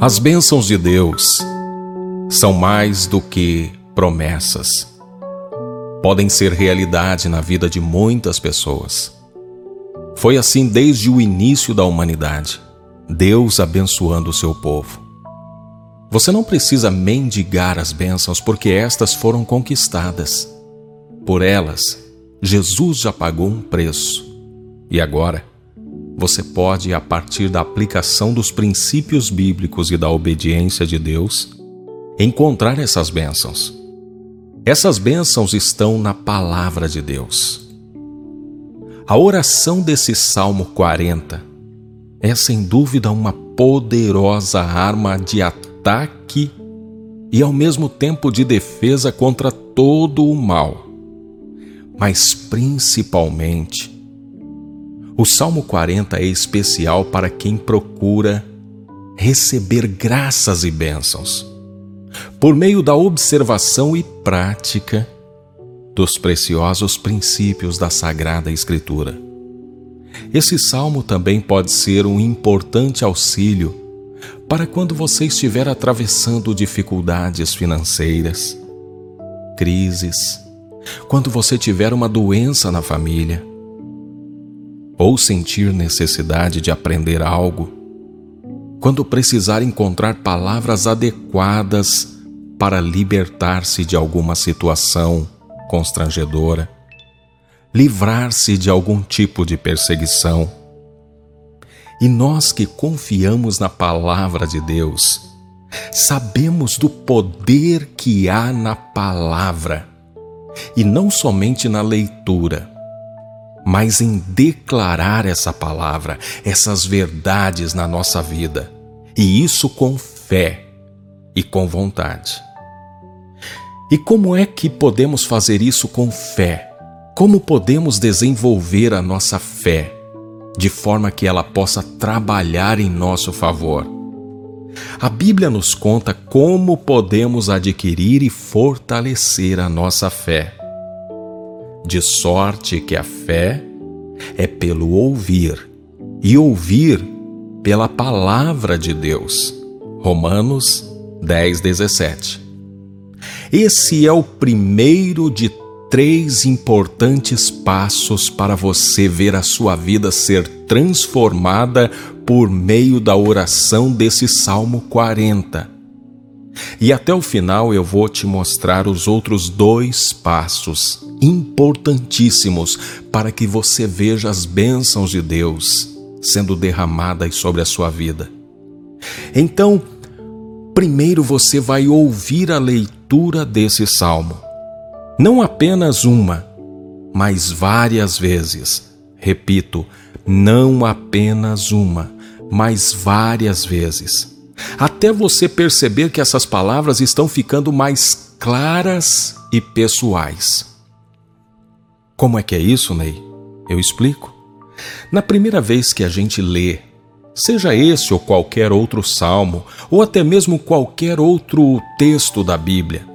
As bênçãos de Deus são mais do que promessas. Podem ser realidade na vida de muitas pessoas. Foi assim desde o início da humanidade, Deus abençoando o seu povo. Você não precisa mendigar as bênçãos porque estas foram conquistadas. Por elas, Jesus já pagou um preço. E agora, você pode, a partir da aplicação dos princípios bíblicos e da obediência de Deus, encontrar essas bênçãos. Essas bênçãos estão na palavra de Deus. A oração desse Salmo 40 é sem dúvida uma poderosa arma de ataque e ao mesmo tempo de defesa contra todo o mal. Mas principalmente, o Salmo 40 é especial para quem procura receber graças e bênçãos, por meio da observação e prática dos preciosos princípios da Sagrada Escritura. Esse salmo também pode ser um importante auxílio para quando você estiver atravessando dificuldades financeiras, crises, quando você tiver uma doença na família ou sentir necessidade de aprender algo, quando precisar encontrar palavras adequadas para libertar-se de alguma situação constrangedora, livrar-se de algum tipo de perseguição. E nós que confiamos na palavra de Deus, sabemos do poder que há na palavra, e não somente na leitura mas em declarar essa palavra, essas verdades na nossa vida, e isso com fé e com vontade. E como é que podemos fazer isso com fé? Como podemos desenvolver a nossa fé de forma que ela possa trabalhar em nosso favor? A Bíblia nos conta como podemos adquirir e fortalecer a nossa fé de sorte que a fé é pelo ouvir, e ouvir pela palavra de Deus. Romanos 10, 17. Esse é o primeiro de três importantes passos para você ver a sua vida ser transformada por meio da oração desse Salmo 40. E até o final eu vou te mostrar os outros dois passos importantíssimos para que você veja as bênçãos de Deus sendo derramadas sobre a sua vida. Então, primeiro você vai ouvir a leitura desse salmo. Não apenas uma, mas várias vezes. Repito, não apenas uma, mas várias vezes. Até você perceber que essas palavras estão ficando mais claras e pessoais. Como é que é isso, Ney? Eu explico. Na primeira vez que a gente lê, seja esse ou qualquer outro salmo, ou até mesmo qualquer outro texto da Bíblia,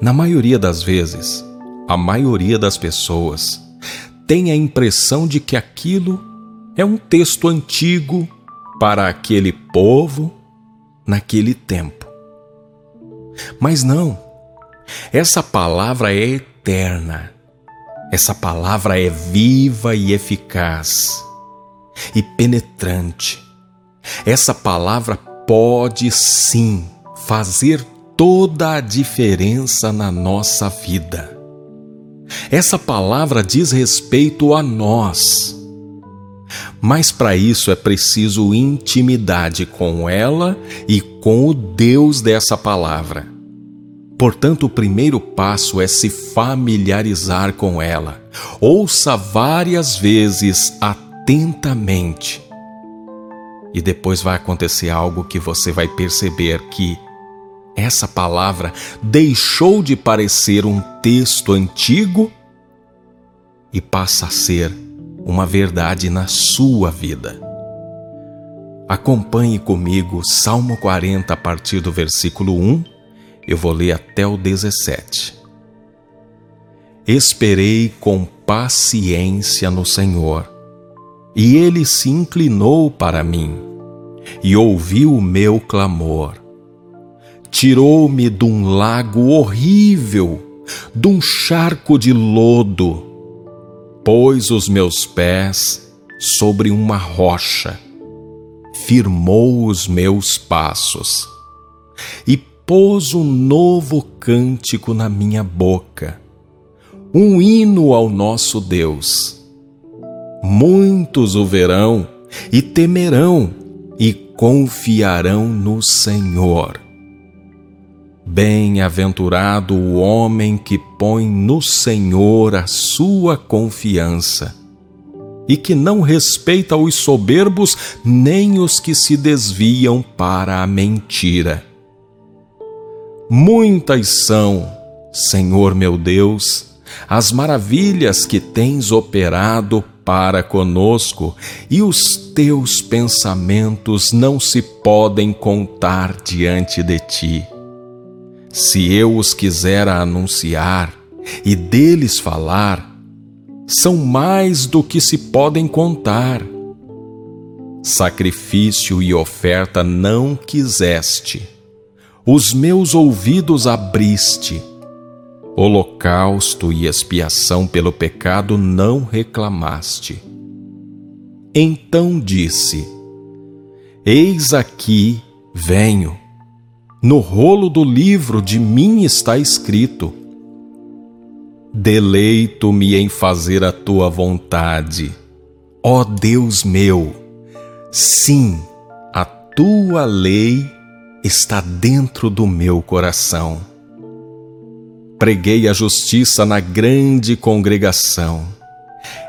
na maioria das vezes, a maioria das pessoas tem a impressão de que aquilo é um texto antigo para aquele povo naquele tempo. Mas não, essa palavra é eterna essa palavra é viva e eficaz e penetrante. Essa palavra pode sim fazer toda a diferença na nossa vida. Essa palavra diz respeito a nós. Mas para isso é preciso intimidade com ela e com o Deus dessa palavra. Portanto, o primeiro passo é se familiarizar com ela. Ouça várias vezes atentamente. E depois vai acontecer algo que você vai perceber que essa palavra deixou de parecer um texto antigo e passa a ser uma verdade na sua vida. Acompanhe comigo Salmo 40 a partir do versículo 1 eu vou ler até o 17. Esperei com paciência no Senhor, e ele se inclinou para mim. e ouviu o meu clamor. Tirou-me de um lago horrível, de um charco de lodo, pôs os meus pés sobre uma rocha, firmou os meus passos e pôs um novo cântico na minha boca, um hino ao nosso Deus. Muitos o verão e temerão e confiarão no Senhor. Bem-aventurado o homem que põe no Senhor a sua confiança e que não respeita os soberbos nem os que se desviam para a mentira. Muitas são, Senhor meu Deus, as maravilhas que tens operado para conosco, e os teus pensamentos não se podem contar diante de ti. Se eu os quiser anunciar e deles falar, são mais do que se podem contar. Sacrifício e oferta não quiseste, os meus ouvidos abriste holocausto e expiação pelo pecado não reclamaste. Então disse: Eis aqui, venho. No rolo do livro de mim está escrito: Deleito-me em fazer a tua vontade, ó Deus meu. Sim, a tua lei está dentro do meu coração preguei a justiça na grande congregação.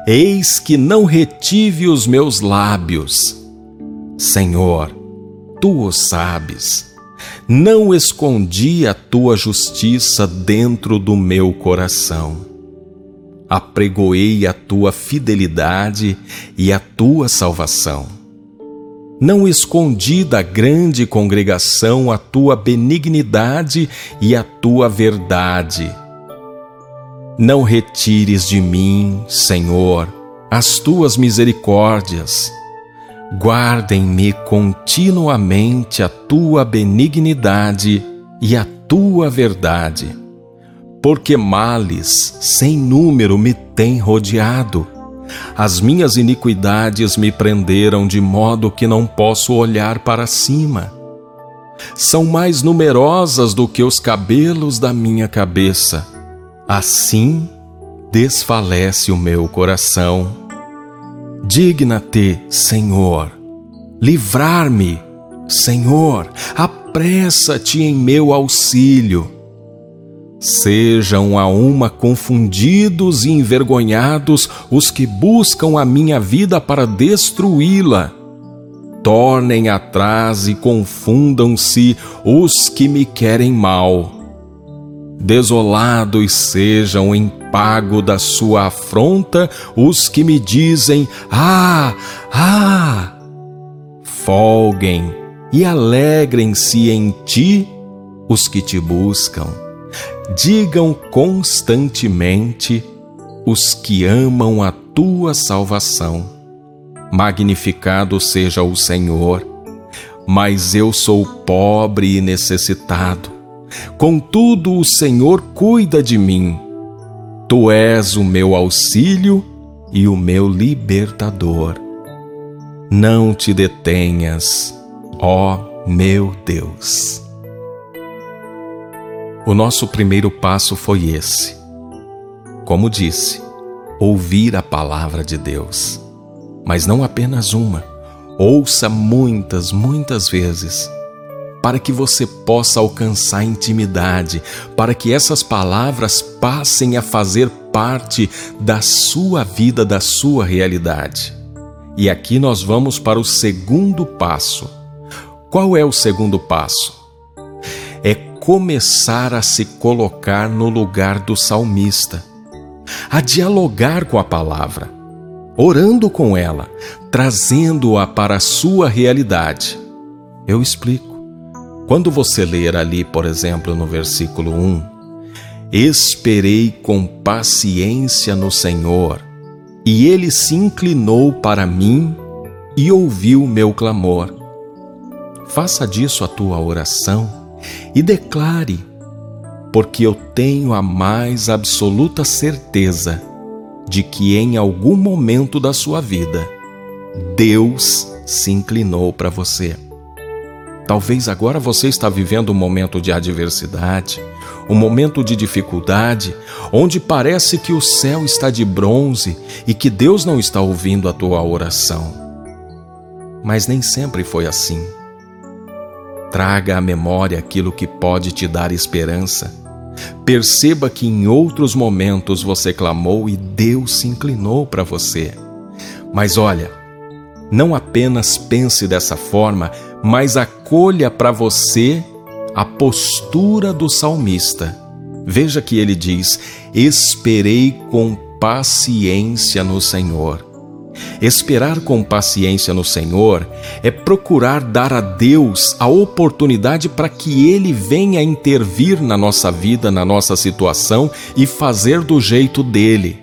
Eis que não retive os meus lábios. Senhor, tu o sabes. Não escondi a tua justiça dentro do meu coração. Apregoei a tua fidelidade e a tua salvação não escondi da grande congregação a tua benignidade e a tua verdade. Não retires de mim, Senhor, as tuas misericórdias. Guardem-me continuamente a tua benignidade e a tua verdade, porque males sem número me têm rodeado as minhas iniquidades me prenderam de modo que não posso olhar para cima. São mais numerosas do que os cabelos da minha cabeça. Assim desfalece o meu coração. Digna-te, Senhor, livrar-me, Senhor, apressa-te em meu auxílio Sejam a uma confundidos e envergonhados os que buscam a minha vida para destruí-la. Tornem atrás e confundam-se os que me querem mal. Desolados sejam em pago da sua afronta os que me dizem: Ah, ah! Folguem e alegrem-se em ti os que te buscam digam constantemente os que amam a tua salvação. Magnificado seja o Senhor, mas eu sou pobre e necessitado. Contudo, o Senhor cuida de mim. Tu és o meu auxílio e o meu libertador. Não te detenhas, ó meu Deus. O nosso primeiro passo foi esse. Como disse, ouvir a palavra de Deus. Mas não apenas uma. Ouça muitas, muitas vezes, para que você possa alcançar intimidade, para que essas palavras passem a fazer parte da sua vida, da sua realidade. E aqui nós vamos para o segundo passo. Qual é o segundo passo? começar a se colocar no lugar do salmista, a dialogar com a palavra, orando com ela, trazendo-a para a sua realidade. Eu explico. Quando você ler ali, por exemplo, no versículo 1, Esperei com paciência no Senhor, e ele se inclinou para mim e ouviu meu clamor. faça disso a tua oração e declare: porque eu tenho a mais absoluta certeza de que em algum momento da sua vida, Deus se inclinou para você. Talvez agora você está vivendo um momento de adversidade, um momento de dificuldade, onde parece que o céu está de bronze e que Deus não está ouvindo a tua oração. Mas nem sempre foi assim. Traga à memória aquilo que pode te dar esperança. Perceba que em outros momentos você clamou e Deus se inclinou para você. Mas olha, não apenas pense dessa forma, mas acolha para você a postura do salmista. Veja que ele diz: Esperei com paciência no Senhor. Esperar com paciência no Senhor é procurar dar a Deus a oportunidade para que Ele venha intervir na nossa vida, na nossa situação e fazer do jeito dele.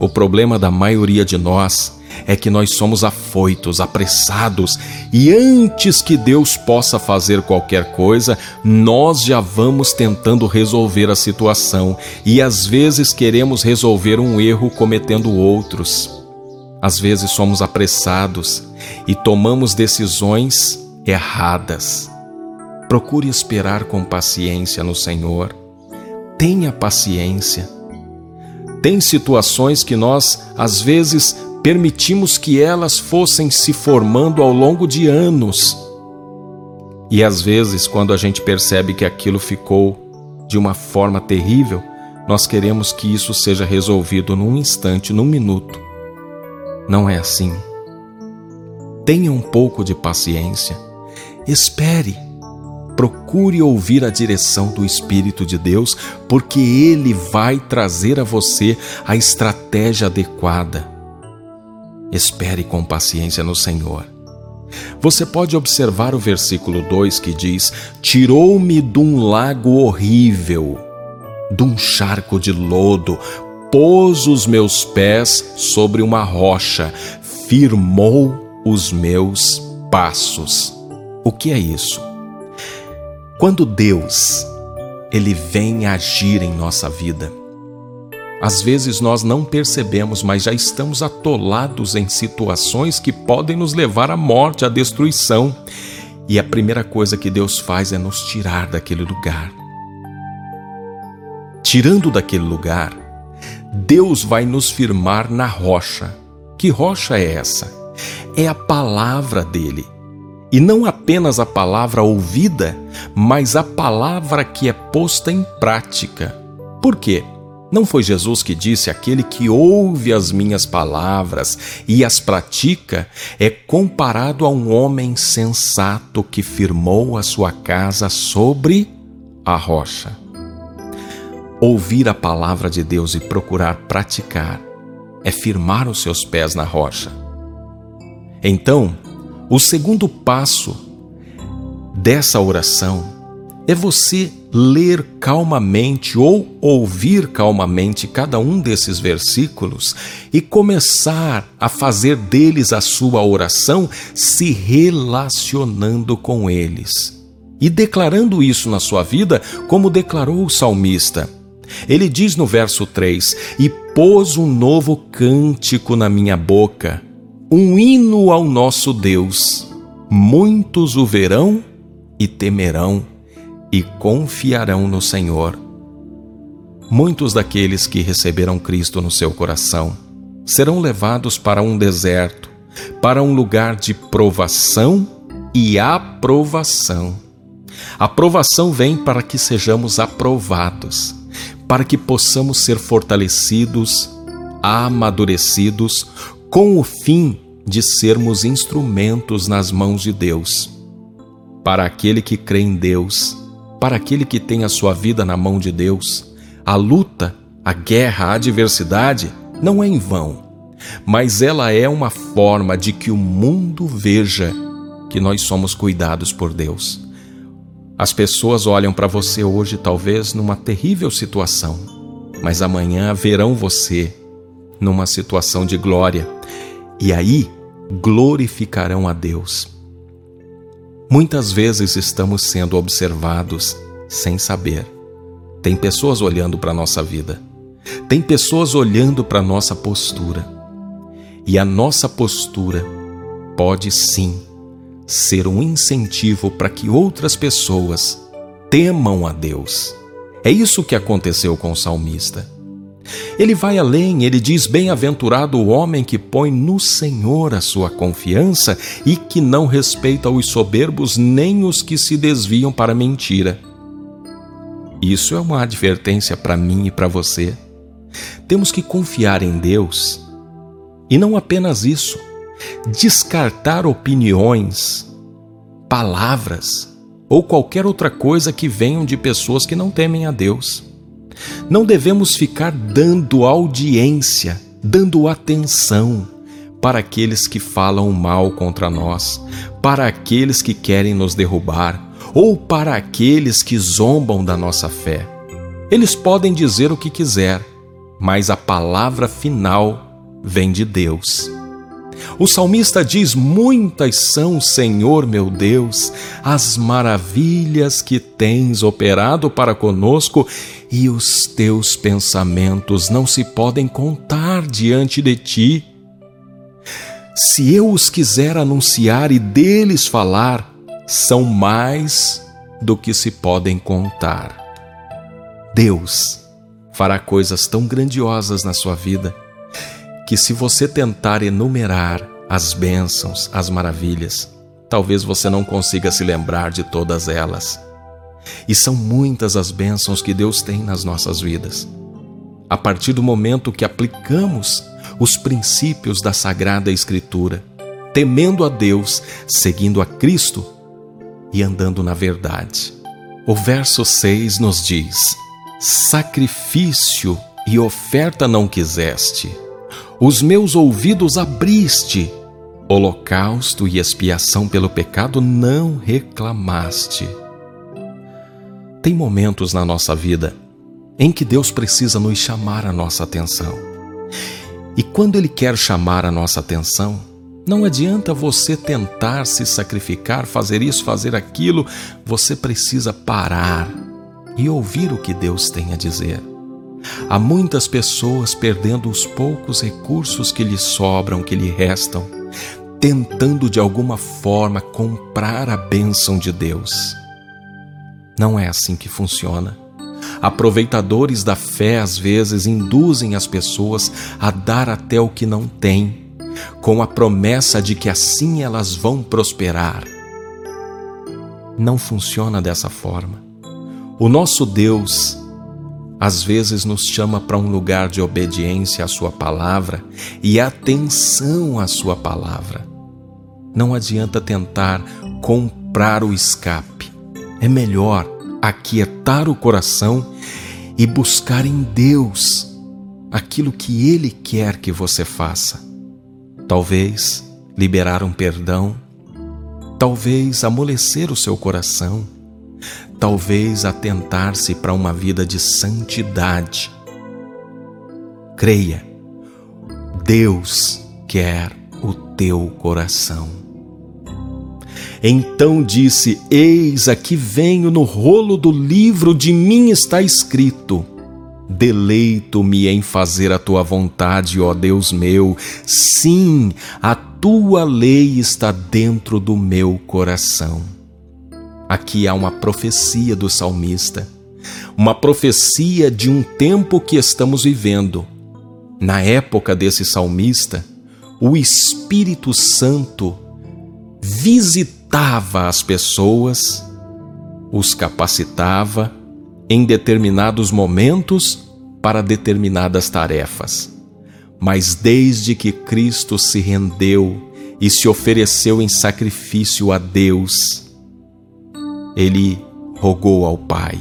O problema da maioria de nós é que nós somos afoitos, apressados, e antes que Deus possa fazer qualquer coisa, nós já vamos tentando resolver a situação e às vezes queremos resolver um erro cometendo outros. Às vezes somos apressados e tomamos decisões erradas. Procure esperar com paciência no Senhor. Tenha paciência. Tem situações que nós, às vezes, permitimos que elas fossem se formando ao longo de anos. E às vezes, quando a gente percebe que aquilo ficou de uma forma terrível, nós queremos que isso seja resolvido num instante, num minuto. Não é assim. Tenha um pouco de paciência. Espere. Procure ouvir a direção do Espírito de Deus, porque Ele vai trazer a você a estratégia adequada. Espere com paciência no Senhor. Você pode observar o versículo 2 que diz: Tirou-me de um lago horrível, de um charco de lodo, pôs os meus pés sobre uma rocha, firmou os meus passos. O que é isso? Quando Deus ele vem agir em nossa vida, às vezes nós não percebemos, mas já estamos atolados em situações que podem nos levar à morte, à destruição. E a primeira coisa que Deus faz é nos tirar daquele lugar. Tirando daquele lugar, Deus vai nos firmar na rocha. Que rocha é essa? É a palavra dele. E não apenas a palavra ouvida, mas a palavra que é posta em prática. Por quê? Não foi Jesus que disse: Aquele que ouve as minhas palavras e as pratica é comparado a um homem sensato que firmou a sua casa sobre a rocha. Ouvir a palavra de Deus e procurar praticar é firmar os seus pés na rocha. Então, o segundo passo dessa oração é você ler calmamente ou ouvir calmamente cada um desses versículos e começar a fazer deles a sua oração, se relacionando com eles. E declarando isso na sua vida, como declarou o salmista. Ele diz no verso 3: E pôs um novo cântico na minha boca, um hino ao nosso Deus. Muitos o verão e temerão e confiarão no Senhor. Muitos daqueles que receberam Cristo no seu coração serão levados para um deserto, para um lugar de provação e aprovação. A provação vem para que sejamos aprovados, para que possamos ser fortalecidos, amadurecidos, com o fim de sermos instrumentos nas mãos de Deus. Para aquele que crê em Deus, para aquele que tem a sua vida na mão de Deus, a luta, a guerra, a adversidade não é em vão, mas ela é uma forma de que o mundo veja que nós somos cuidados por Deus. As pessoas olham para você hoje, talvez numa terrível situação, mas amanhã verão você numa situação de glória e aí glorificarão a Deus. Muitas vezes estamos sendo observados sem saber. Tem pessoas olhando para a nossa vida. Tem pessoas olhando para a nossa postura. E a nossa postura pode sim ser um incentivo para que outras pessoas temam a Deus. É isso que aconteceu com o salmista. Ele vai além, ele diz: Bem-aventurado o homem que põe no Senhor a sua confiança e que não respeita os soberbos nem os que se desviam para mentira. Isso é uma advertência para mim e para você. Temos que confiar em Deus e não apenas isso, descartar opiniões, palavras ou qualquer outra coisa que venham de pessoas que não temem a Deus. Não devemos ficar dando audiência, dando atenção para aqueles que falam mal contra nós, para aqueles que querem nos derrubar ou para aqueles que zombam da nossa fé. Eles podem dizer o que quiser, mas a palavra final vem de Deus. O salmista diz: Muitas são, Senhor meu Deus, as maravilhas que tens operado para conosco, e os teus pensamentos não se podem contar diante de ti. Se eu os quiser anunciar e deles falar, são mais do que se podem contar. Deus fará coisas tão grandiosas na sua vida que, se você tentar enumerar as bênçãos, as maravilhas, talvez você não consiga se lembrar de todas elas. E são muitas as bênçãos que Deus tem nas nossas vidas. A partir do momento que aplicamos os princípios da Sagrada Escritura, temendo a Deus, seguindo a Cristo e andando na verdade. O verso 6 nos diz: Sacrifício e oferta não quiseste os meus ouvidos abriste. Holocausto e expiação pelo pecado não reclamaste. Tem momentos na nossa vida em que Deus precisa nos chamar a nossa atenção. E quando Ele quer chamar a nossa atenção, não adianta você tentar se sacrificar, fazer isso, fazer aquilo, você precisa parar e ouvir o que Deus tem a dizer. Há muitas pessoas perdendo os poucos recursos que lhes sobram, que lhe restam, tentando de alguma forma comprar a bênção de Deus. Não é assim que funciona. Aproveitadores da fé às vezes induzem as pessoas a dar até o que não têm, com a promessa de que assim elas vão prosperar. Não funciona dessa forma. O nosso Deus às vezes nos chama para um lugar de obediência à Sua palavra e atenção à Sua palavra. Não adianta tentar comprar o escape. É melhor aquietar o coração e buscar em Deus aquilo que Ele quer que você faça. Talvez liberar um perdão, talvez amolecer o seu coração talvez atentar-se para uma vida de santidade. Creia, Deus quer o teu coração. Então disse: Eis aqui venho no rolo do livro, de mim está escrito. Deleito-me em fazer a tua vontade, ó Deus meu. Sim, a tua lei está dentro do meu coração. Aqui há uma profecia do salmista, uma profecia de um tempo que estamos vivendo. Na época desse salmista, o Espírito Santo visitava as pessoas, os capacitava em determinados momentos para determinadas tarefas. Mas desde que Cristo se rendeu e se ofereceu em sacrifício a Deus, ele rogou ao Pai,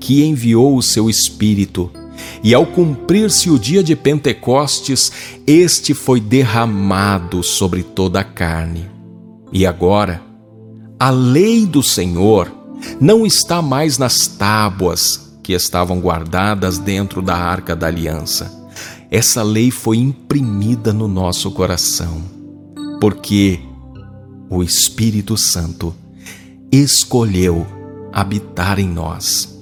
que enviou o seu Espírito, e ao cumprir-se o dia de Pentecostes, este foi derramado sobre toda a carne. E agora, a lei do Senhor não está mais nas tábuas que estavam guardadas dentro da arca da aliança. Essa lei foi imprimida no nosso coração, porque o Espírito Santo escolheu habitar em nós.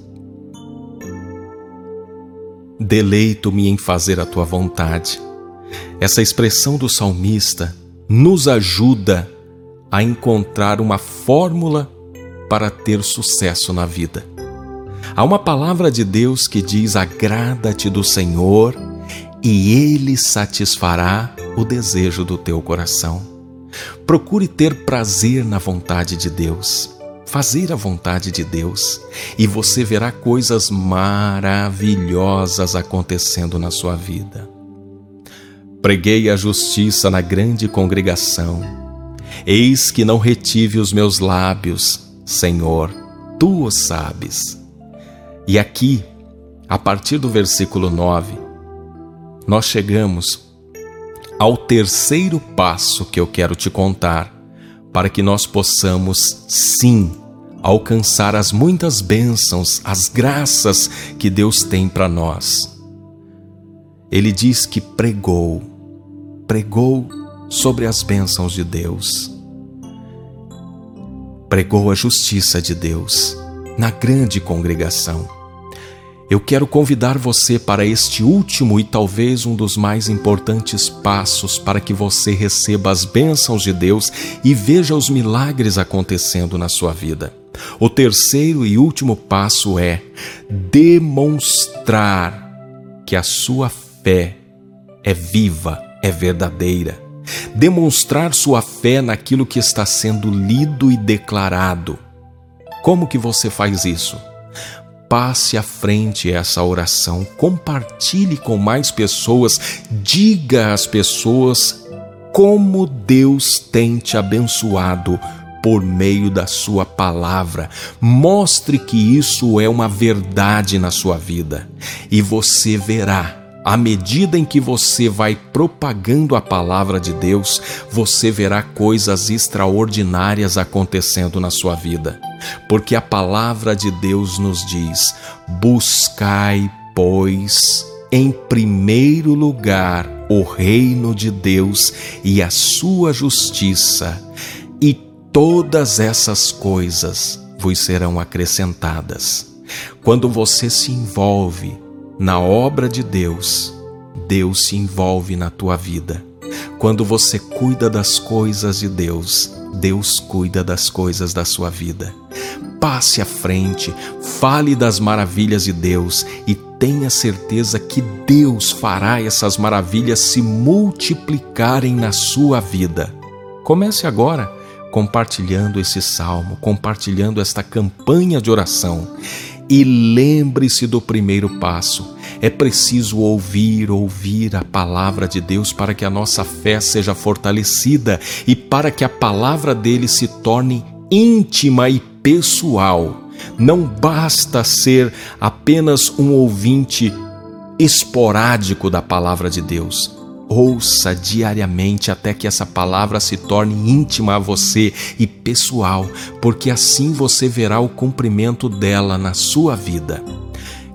Deleito-me em fazer a tua vontade. Essa expressão do salmista nos ajuda a encontrar uma fórmula para ter sucesso na vida. Há uma palavra de Deus que diz: Agrada-te do Senhor e Ele satisfará o desejo do teu coração. Procure ter prazer na vontade de Deus, fazer a vontade de Deus, e você verá coisas maravilhosas acontecendo na sua vida. Preguei a justiça na grande congregação. Eis que não retive os meus lábios, Senhor, tu o sabes. E aqui, a partir do versículo 9, nós chegamos ao terceiro passo que eu quero te contar, para que nós possamos, sim, alcançar as muitas bênçãos, as graças que Deus tem para nós. Ele diz que pregou, pregou sobre as bênçãos de Deus, pregou a justiça de Deus na grande congregação eu quero convidar você para este último e talvez um dos mais importantes passos para que você receba as bênçãos de Deus e veja os milagres acontecendo na sua vida. O terceiro e último passo é demonstrar que a sua fé é viva, é verdadeira. Demonstrar sua fé naquilo que está sendo lido e declarado. Como que você faz isso? passe à frente essa oração, compartilhe com mais pessoas, diga às pessoas como Deus tem te abençoado por meio da Sua palavra. Mostre que isso é uma verdade na sua vida e você verá à medida em que você vai propagando a palavra de Deus, você verá coisas extraordinárias acontecendo na sua vida. Porque a palavra de Deus nos diz: buscai, pois, em primeiro lugar o reino de Deus e a sua justiça, e todas essas coisas vos serão acrescentadas. Quando você se envolve na obra de Deus, Deus se envolve na tua vida. Quando você cuida das coisas de Deus, Deus cuida das coisas da sua vida. Passe à frente, fale das maravilhas de Deus e tenha certeza que Deus fará essas maravilhas se multiplicarem na sua vida. Comece agora compartilhando esse salmo, compartilhando esta campanha de oração e lembre-se do primeiro passo. É preciso ouvir, ouvir a palavra de Deus para que a nossa fé seja fortalecida e para que a palavra dele se torne íntima e pessoal. Não basta ser apenas um ouvinte esporádico da palavra de Deus. Ouça diariamente até que essa palavra se torne íntima a você e pessoal, porque assim você verá o cumprimento dela na sua vida.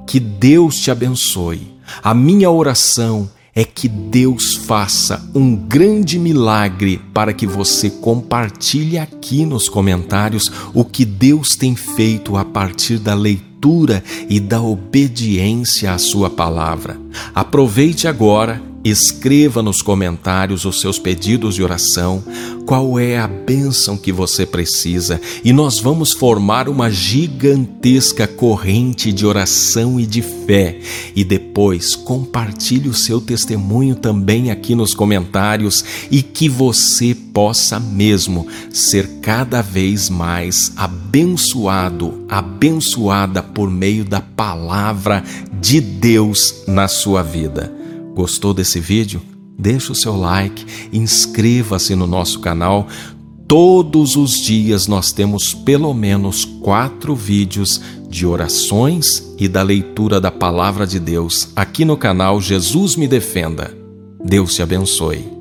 Que Deus te abençoe. A minha oração é que Deus faça um grande milagre para que você compartilhe aqui nos comentários o que Deus tem feito a partir da leitura e da obediência à Sua palavra. Aproveite agora Escreva nos comentários os seus pedidos de oração, qual é a bênção que você precisa, e nós vamos formar uma gigantesca corrente de oração e de fé. E depois compartilhe o seu testemunho também aqui nos comentários e que você possa mesmo ser cada vez mais abençoado, abençoada por meio da palavra de Deus na sua vida. Gostou desse vídeo? Deixe o seu like, inscreva-se no nosso canal. Todos os dias nós temos pelo menos quatro vídeos de orações e da leitura da Palavra de Deus aqui no canal Jesus Me Defenda. Deus te abençoe.